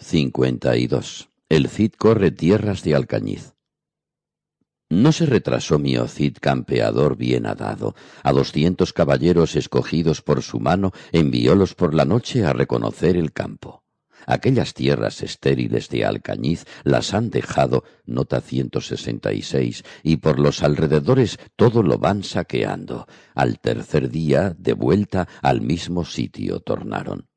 52. El Cid corre tierras de Alcañiz. No se retrasó mi Cid campeador bien adado. A doscientos caballeros escogidos por su mano enviólos por la noche a reconocer el campo. Aquellas tierras estériles de Alcañiz las han dejado, nota 166, y por los alrededores todo lo van saqueando. Al tercer día, de vuelta, al mismo sitio tornaron.